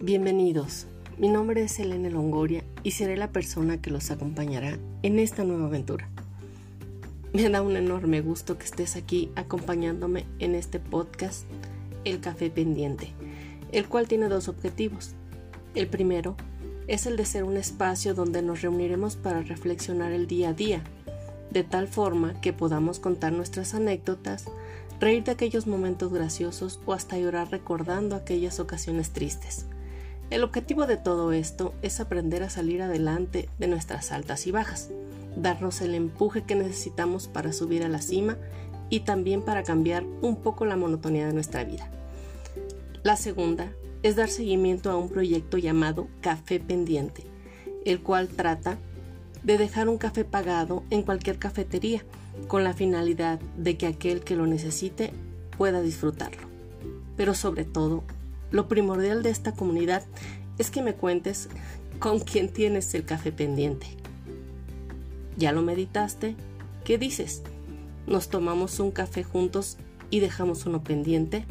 Bienvenidos, mi nombre es Elena Longoria y seré la persona que los acompañará en esta nueva aventura. Me da un enorme gusto que estés aquí acompañándome en este podcast El Café Pendiente, el cual tiene dos objetivos. El primero es el de ser un espacio donde nos reuniremos para reflexionar el día a día, de tal forma que podamos contar nuestras anécdotas, reír de aquellos momentos graciosos o hasta llorar recordando aquellas ocasiones tristes. El objetivo de todo esto es aprender a salir adelante de nuestras altas y bajas, darnos el empuje que necesitamos para subir a la cima y también para cambiar un poco la monotonía de nuestra vida. La segunda es dar seguimiento a un proyecto llamado Café Pendiente, el cual trata de dejar un café pagado en cualquier cafetería con la finalidad de que aquel que lo necesite pueda disfrutarlo. Pero sobre todo, lo primordial de esta comunidad es que me cuentes con quién tienes el café pendiente. ¿Ya lo meditaste? ¿Qué dices? ¿Nos tomamos un café juntos y dejamos uno pendiente?